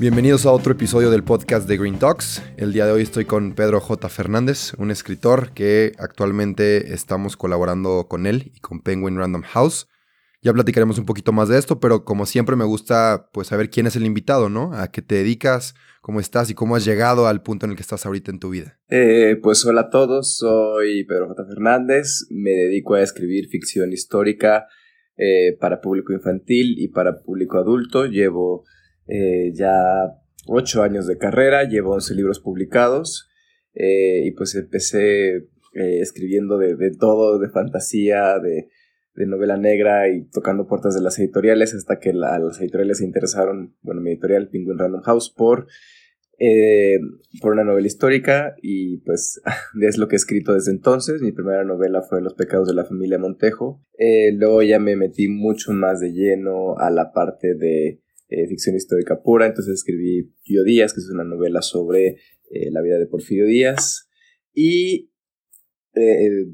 Bienvenidos a otro episodio del podcast de Green Talks. El día de hoy estoy con Pedro J. Fernández, un escritor que actualmente estamos colaborando con él y con Penguin Random House. Ya platicaremos un poquito más de esto, pero como siempre me gusta pues saber quién es el invitado, ¿no? A qué te dedicas, cómo estás y cómo has llegado al punto en el que estás ahorita en tu vida. Eh, pues hola a todos, soy Pedro J. Fernández, me dedico a escribir ficción histórica eh, para público infantil y para público adulto. Llevo eh, ya ocho años de carrera, llevo 11 libros publicados eh, y pues empecé eh, escribiendo de, todo, de fantasía, de, novela negra y tocando puertas de las editoriales hasta que las editoriales se interesaron, bueno, mi editorial Penguin Random House por, por una novela histórica y pues es lo que he escrito desde entonces. Mi primera novela fue Los pecados de la familia Montejo. luego ya me metí mucho más de lleno a la parte de eh, ficción histórica pura, entonces escribí Pío Díaz, que es una novela sobre eh, la vida de Porfirio Díaz, y eh,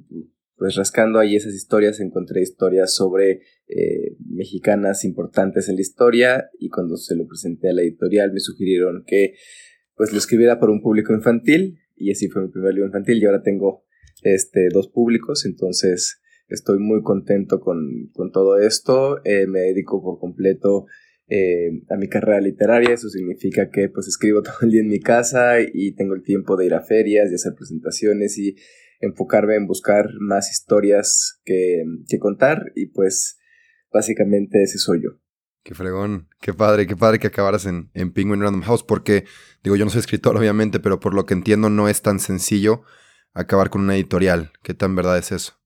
pues rascando ahí esas historias encontré historias sobre mexicanas importantes en la historia, y cuando se lo presenté a la editorial me sugirieron que pues lo escribiera por un público infantil, y así fue mi primer libro infantil, y ahora tengo este, dos públicos, entonces estoy muy contento con, con todo esto, me dedico por completo eh, a mi carrera literaria. Eso significa que pues escribo todo el día en mi casa y tengo el tiempo de ir a ferias y hacer presentaciones y enfocarme en buscar más historias que, que contar y pues básicamente ese soy yo. Qué fregón, qué padre, qué padre que acabaras en, en Penguin Random House, porque digo, yo no soy escritor obviamente, pero por lo que entiendo no es tan sencillo acabar con una editorial. ¿Qué tan verdad es eso?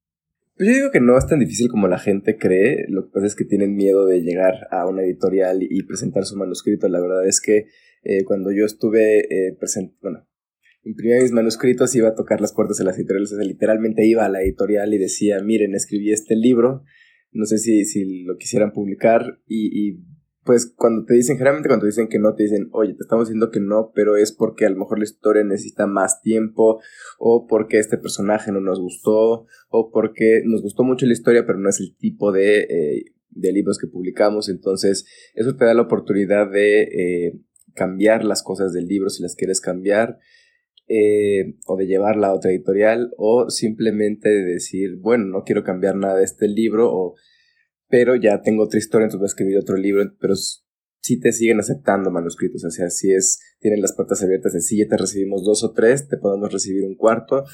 Yo digo que no es tan difícil como la gente cree. Lo que pasa es que tienen miedo de llegar a una editorial y presentar su manuscrito. La verdad es que eh, cuando yo estuve eh, presente, bueno, imprimía mis manuscritos, iba a tocar las puertas de las editoriales. O sea, literalmente iba a la editorial y decía, miren, escribí este libro. No sé si, si lo quisieran publicar y, y pues cuando te dicen, generalmente cuando te dicen que no, te dicen, oye, te estamos diciendo que no, pero es porque a lo mejor la historia necesita más tiempo, o porque este personaje no nos gustó, o porque nos gustó mucho la historia, pero no es el tipo de, eh, de libros que publicamos. Entonces, eso te da la oportunidad de eh, cambiar las cosas del libro si las quieres cambiar. Eh, o de llevarla a otra editorial o simplemente de decir, bueno, no quiero cambiar nada de este libro o pero ya tengo otra historia, entonces voy a escribir otro libro, pero si te siguen aceptando manuscritos, o sea, si es, tienen las puertas abiertas de si ya te recibimos dos o tres, te podemos recibir un cuarto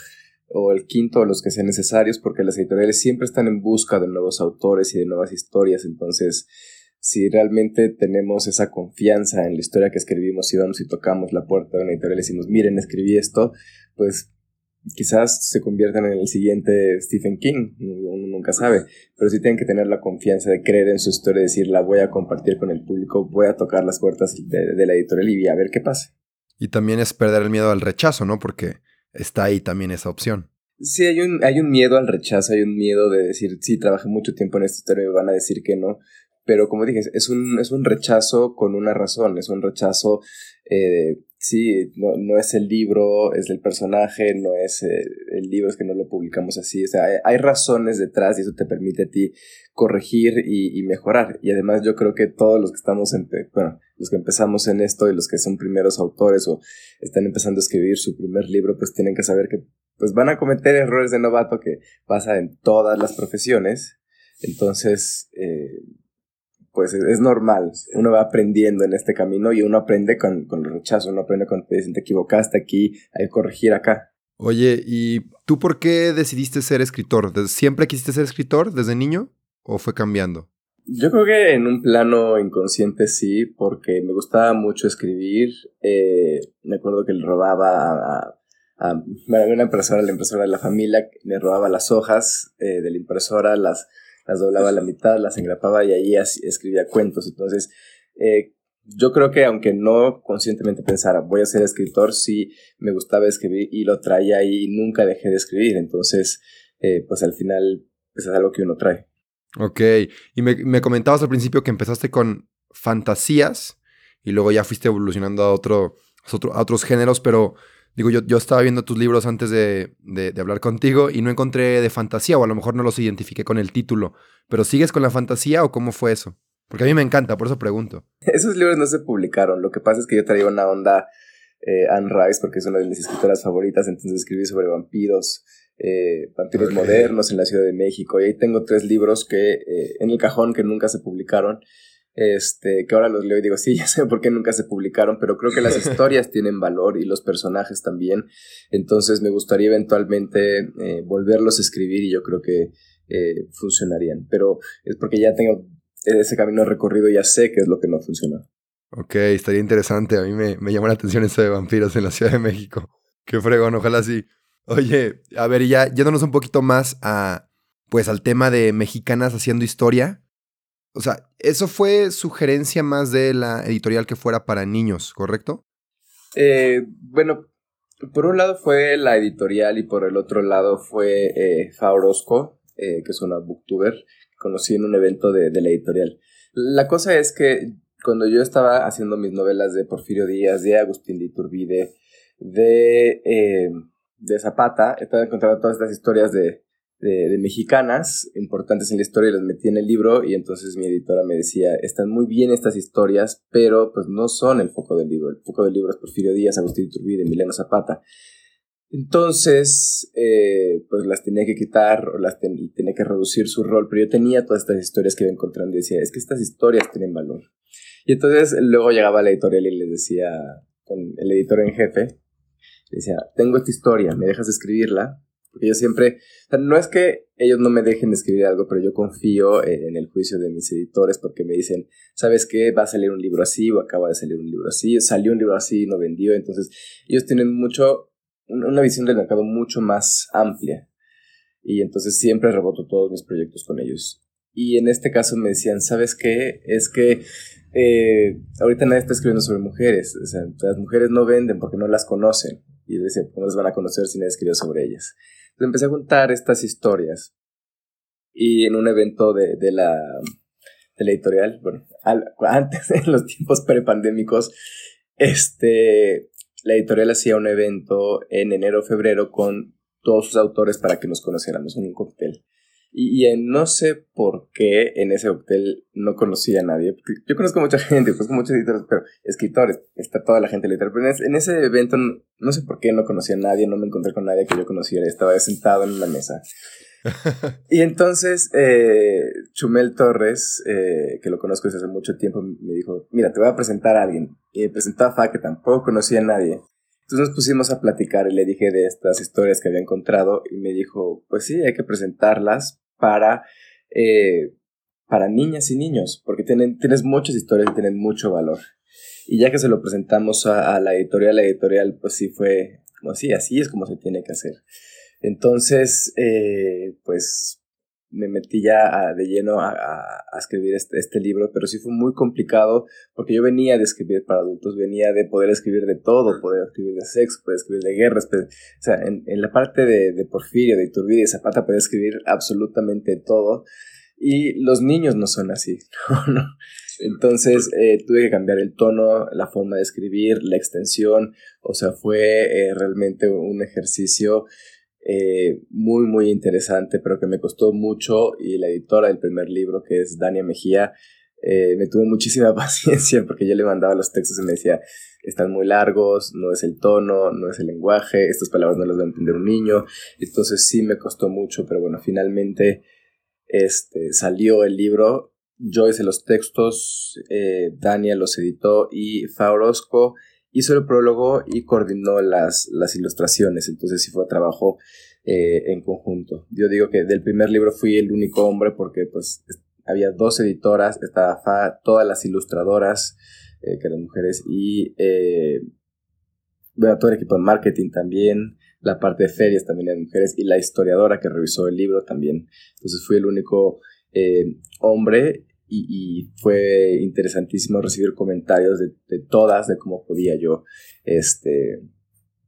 o el quinto o los que sean necesarios, porque las editoriales siempre están en busca de nuevos autores y de nuevas historias, entonces si realmente tenemos esa confianza en la historia que escribimos y vamos y tocamos la puerta de una editorial y decimos, miren, escribí esto, pues quizás se conviertan en el siguiente Stephen King, uno nunca sabe, pero sí tienen que tener la confianza de creer en su historia, decir, la voy a compartir con el público, voy a tocar las puertas de, la editorial y a ver qué pasa. Y también es perder el miedo al rechazo, ¿no? Porque está ahí también esa opción. Sí, hay un, hay un miedo al rechazo, hay un miedo de decir, sí, trabajé mucho tiempo en esta historia y me van a decir que no, pero como dije, es un, es un rechazo con una razón, es un rechazo eh, sí, no, no, es el libro, es el personaje, no es eh, el libro, es que no lo publicamos así. O sea, hay, razones detrás y eso te permite a ti corregir y, mejorar. Y además yo creo que todos los que estamos, en, bueno, los que empezamos en esto y los que son primeros autores o están empezando a escribir su primer libro, pues tienen que saber que pues van a cometer errores de novato que pasa en todas las profesiones. Entonces, eh, pues es, normal. Uno va aprendiendo en este camino y uno aprende con, con el rechazo, uno aprende cuando te dicen te equivocaste aquí, hay que corregir acá. Oye, ¿y tú por qué decidiste ser escritor? ¿Siempre quisiste ser escritor desde niño o fue cambiando? Yo creo que en un plano inconsciente sí, porque me gustaba mucho escribir. Eh, me acuerdo que le robaba a, a, una impresora, la impresora de la familia, le robaba las hojas eh, de la impresora, las las doblaba a la mitad, las engrapaba y ahí escribía cuentos. Entonces, eh, yo creo que aunque no conscientemente pensara voy a ser escritor, sí me gustaba escribir y lo traía ahí y nunca dejé de escribir. Entonces, eh, pues al final pues, es algo que uno trae. Ok, y me, comentabas al principio que empezaste con fantasías y luego ya fuiste evolucionando a, otro, a otros géneros, pero digo, yo, yo estaba viendo tus libros antes de, de, hablar contigo y no encontré de fantasía, o a lo mejor no los identifiqué con el título, pero ¿sigues con la fantasía o cómo fue eso? Porque a mí me encanta, por eso pregunto. Esos libros no se publicaron, lo que pasa es que yo traía una onda eh, Anne Rice porque es una de mis escritoras favoritas, entonces escribí sobre vampiros, eh, vampiros modernos en la Ciudad de México. Y ahí tengo tres libros que eh, en el cajón que nunca se publicaron. Este, que ahora los leo y digo, sí, ya sé por qué nunca se publicaron, pero creo que las historias tienen valor y los personajes también. Entonces me gustaría eventualmente eh, volverlos a escribir y yo creo que funcionarían. Pero es porque ya tengo ese camino recorrido, ya sé qué es lo que no funcionó. Ok, estaría interesante. A mí me, me llamó la atención eso de vampiros en la Ciudad de México. Qué fregón, ojalá sí. Oye, a ver, ya yéndonos un poquito más a, pues, al tema de mexicanas haciendo historia. O sea, eso fue sugerencia más de la editorial que fuera para niños, ¿correcto? Eh, bueno, por un lado fue la editorial y por el otro lado fue eh, Faorosco, eh, que es una booktuber conocí en un evento de, de la editorial. La cosa es que cuando yo estaba haciendo mis novelas de Porfirio Díaz, de Agustín de Iturbide, de eh, de Zapata, estaba encontrando todas estas historias de, de, mexicanas importantes en la historia y las metí en el libro y entonces mi editora me decía, están muy bien estas historias, pero pues no son el foco del libro. El foco del libro es Porfirio Díaz, Agustín Iturbide, Emiliano Zapata. Entonces, eh, pues las tenía que quitar o las tenía que reducir su rol, pero yo tenía todas estas historias que iba encontrando y decía, es que estas historias tienen valor. Y entonces luego llegaba la editorial y les decía, con el editor en jefe, decía, tengo esta historia, ¿me dejas escribirla? Porque yo siempre, no es que ellos no me dejen escribir algo, pero yo confío en el juicio de mis editores porque me dicen, ¿sabes qué? Va a salir un libro así o acaba de salir un libro así, salió un libro así y no vendió. Entonces, ellos tienen mucho, una visión del mercado mucho más amplia. Y entonces siempre reboto todos mis proyectos con ellos. Y en este caso me decían, ¿sabes qué? Es que eh, ahorita nadie está escribiendo sobre mujeres. O sea, las mujeres no venden porque no las conocen y decía, ¿cómo las van a conocer si nadie escribió sobre ellas? Empecé a contar estas historias y en un evento de, de la, editorial, bueno, antes, en los tiempos prepandémicos, este, la editorial hacía un evento en enero febrero con todos sus autores para que nos conociéramos en un cóctel. Y, no sé por qué en ese hotel no conocía a nadie. Yo conozco mucha gente, conozco muchos editores, pero escritores, está toda la gente literal. Pero en ese evento no, sé por qué no conocía a nadie, no me encontré con nadie que yo conociera. Estaba sentado en una mesa. y entonces eh, Chumel Torres, eh, que lo conozco desde hace mucho tiempo, me dijo, mira, te voy a presentar a alguien. Y me presentó a Fa, que tampoco conocía a nadie. Entonces nos pusimos a platicar y le dije de estas historias que había encontrado y me dijo, pues sí, hay que presentarlas para, eh, para niñas y niños, porque tienen, tienes muchas historias y tienen mucho valor. Y ya que se lo presentamos a, la editorial, la editorial pues sí fue como así, así es como se tiene que hacer. Entonces, eh, pues me metí ya de lleno a, escribir este, este, libro, pero sí fue muy complicado porque yo venía de escribir para adultos, venía de poder escribir de todo, poder escribir de sexo, poder escribir de guerras, o sea, en, la parte de, de, Porfirio, de Iturbide y Zapata poder escribir absolutamente todo y los niños no son así, Entonces eh, tuve que cambiar el tono, la forma de escribir, la extensión, o sea, fue eh, realmente un ejercicio eh, muy, muy interesante, pero que me costó mucho y la editora del primer libro, que es Dania Mejía, eh, me tuvo muchísima paciencia porque yo le mandaba los textos y me decía, están muy largos, no es el tono, no es el lenguaje, estas palabras no las va a entender un niño, entonces sí me costó mucho, pero bueno, finalmente este, salió el libro, yo hice los textos, eh, Dania los editó y Faurosco hizo el prólogo y coordinó las, las ilustraciones, entonces sí fue trabajo eh, en conjunto. Yo digo que del primer libro fui el único hombre porque pues había dos editoras, estaba Fa, todas las ilustradoras, eh, que eran mujeres, y eh, bueno, todo el equipo de marketing también, la parte de ferias también eran mujeres, y la historiadora que revisó el libro también. Entonces fui el único hombre y, fue interesantísimo recibir comentarios de, todas, de cómo podía yo, este,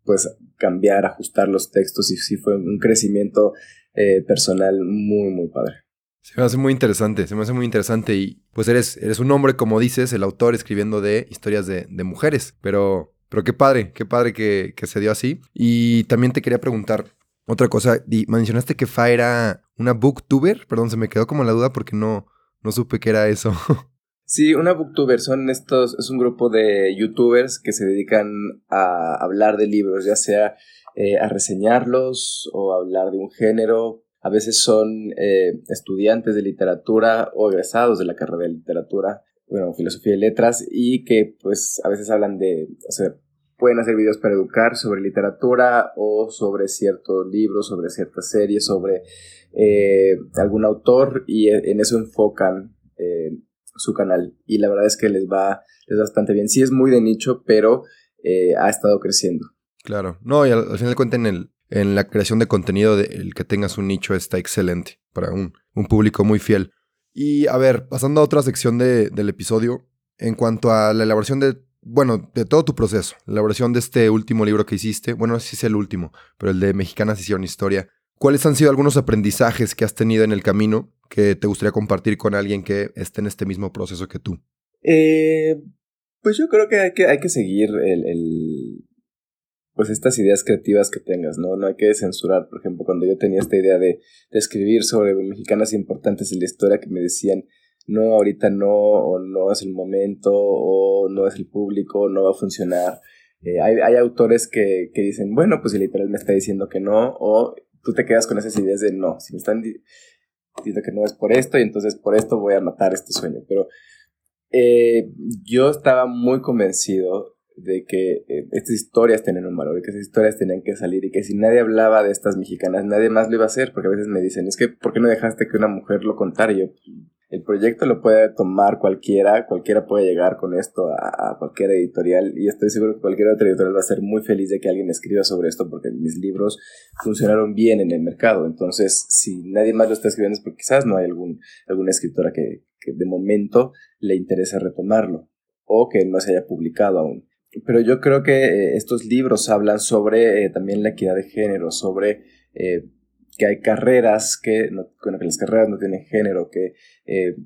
pues, cambiar, ajustar los textos y sí fue un crecimiento eh, personal muy, muy padre. Se me hace muy interesante, se me hace muy interesante y pues eres, eres un hombre, como dices, el autor escribiendo de historias de, de mujeres, pero, pero qué padre, qué padre que, que, se dio así. Y también te quería preguntar otra cosa, mencionaste que Fa era una booktuber, perdón, se me quedó como la duda porque no, no supe qué era eso. Sí, una booktuber son estos, es un grupo de youtubers que se dedican a hablar de libros, ya sea eh, a reseñarlos o a hablar de un género. A veces son eh, estudiantes de literatura o egresados de la carrera de literatura, bueno, filosofía y letras, y que pues a veces hablan de, o sea, pueden hacer videos para educar sobre literatura o sobre ciertos libros, sobre ciertas series, sobre eh, algún autor y en eso enfocan su canal y la verdad es que les va, les bastante bien. Sí es muy de nicho, pero eh, ha estado creciendo. Claro, no, y al, final de cuentas en, el, en la creación de contenido, el que tengas un nicho está excelente para un, un público muy fiel. Y a ver, pasando a otra sección de, del episodio, en cuanto a la elaboración de, bueno, de todo tu proceso, la elaboración de este último libro que hiciste, bueno, no sé si es el último, pero el de Mexicanas hicieron historia, ¿cuáles han sido algunos aprendizajes que has tenido en el camino que te gustaría compartir con alguien que esté en este mismo proceso que tú? Eh, pues yo creo que hay que, seguir el, pues estas ideas creativas que tengas, ¿no? No hay que censurar. Por ejemplo, cuando yo tenía esta idea de, escribir sobre mexicanas importantes en la historia que me decían, no, ahorita no, o no es el momento, o no es el público, no va a funcionar. Eh, hay, hay, autores que, que, dicen, bueno, pues literal me está diciendo que no, o tú te quedas con esas ideas de no, si me están diciendo que no es por esto y entonces por esto voy a matar este sueño. Pero eh, yo estaba muy convencido de que eh, estas historias tenían un valor, y que esas historias tenían que salir y que si nadie hablaba de estas mexicanas, nadie más lo iba a hacer, porque a veces me dicen, es que, ¿por qué no dejaste que una mujer lo contara? Y yo, el proyecto lo puede tomar cualquiera, cualquiera puede llegar con esto a, cualquier editorial y estoy seguro que cualquier otra editorial va a ser muy feliz de que alguien escriba sobre esto porque mis libros funcionaron bien en el mercado. Entonces, si nadie más lo está escribiendo es porque quizás no hay algún, alguna escritora que, de momento le interese retomarlo o que no se haya publicado aún. Pero yo creo que eh, estos libros hablan sobre eh, también la equidad de género, sobre eh, que hay carreras que, no, que las carreras no tienen género, que eh,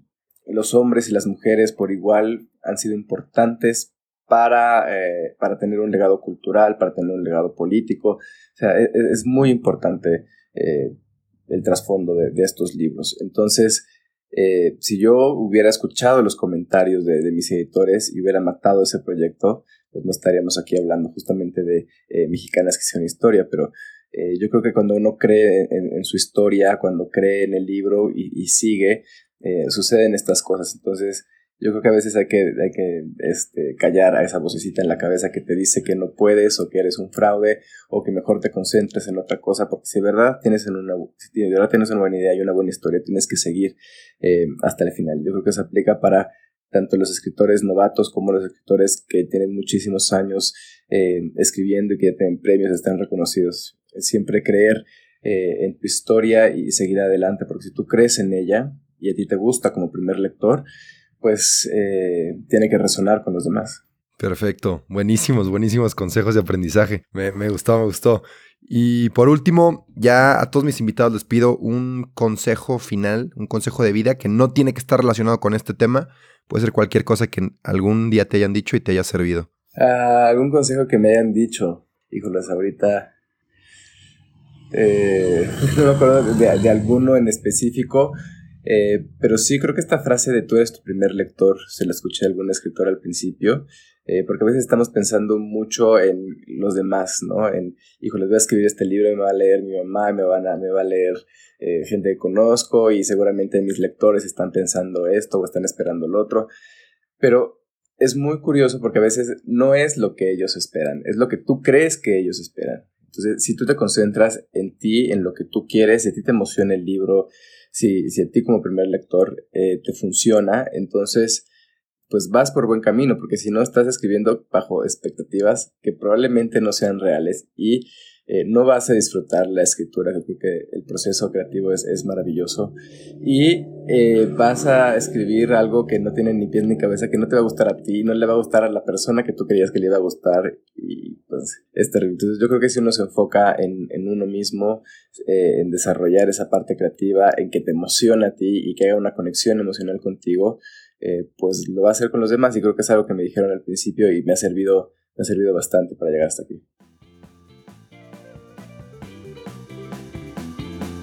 los hombres y las mujeres por igual han sido importantes para, eh, para tener un legado cultural, para tener un legado político. O sea, es, e, es muy importante eh, el trasfondo de, de, estos libros. Entonces, si yo hubiera escuchado los comentarios de, de, mis editores y hubiera matado ese proyecto, pues no estaríamos aquí hablando justamente de mexicanas que hicieron historia, pero eh, yo creo que cuando uno cree en, su historia, cuando cree en el libro y, sigue, eh, suceden estas cosas. Entonces, yo creo que a veces hay que, hay que este, callar a esa vocecita en la cabeza que te dice que no puedes o que eres un fraude o que mejor te concentres en otra cosa, porque si de verdad tienes, en una, si de verdad tienes una buena idea y una buena historia, tienes que seguir eh, hasta el final. Yo creo que se aplica para tanto los escritores novatos como los escritores que tienen muchísimos años escribiendo y que ya tienen premios, están reconocidos siempre creer eh, en tu historia y seguir adelante, porque si tú crees en ella y a ti te gusta como primer lector, pues eh, tiene que resonar con los demás. Perfecto, buenísimos, buenísimos consejos de aprendizaje. Me, me, gustó, me gustó. Y por último, ya a todos mis invitados les pido un consejo final, un consejo de vida que no tiene que estar relacionado con este tema. Puede ser cualquier cosa que algún día te hayan dicho y te haya servido. Ah, algún consejo que me hayan dicho. Híjoles, ahorita eh, no me acuerdo de, alguno en específico, eh, pero sí creo que esta frase de tú eres tu primer lector, se la escuché a algún escritor al principio, eh, porque a veces estamos pensando mucho en los demás, ¿no? En, hijo, les voy a escribir este libro, me va a leer mi mamá, me, van a, me va a leer gente que conozco y seguramente mis lectores están pensando esto o están esperando lo otro, pero es muy curioso porque a veces no es lo que ellos esperan, es lo que tú crees que ellos esperan. Entonces, si tú te concentras en ti, en lo que tú quieres, si a ti te emociona el libro, si, si a ti como primer lector eh, te funciona, entonces pues vas por buen camino, porque si no estás escribiendo bajo expectativas que probablemente no sean reales y eh, no vas a disfrutar la escritura, yo creo que el proceso creativo es, es maravilloso y eh, vas a escribir algo que no tiene ni pies ni cabeza, que no te va a gustar a ti, no le va a gustar a la persona que tú querías que le iba a gustar y pues es terrible. Entonces yo creo que si uno se enfoca en, en uno mismo, eh, en desarrollar esa parte creativa, en que te emociona a ti y que haya una conexión emocional contigo, pues lo va a hacer con los demás y creo que es algo que me dijeron al principio y me ha servido, me ha servido bastante para llegar hasta aquí.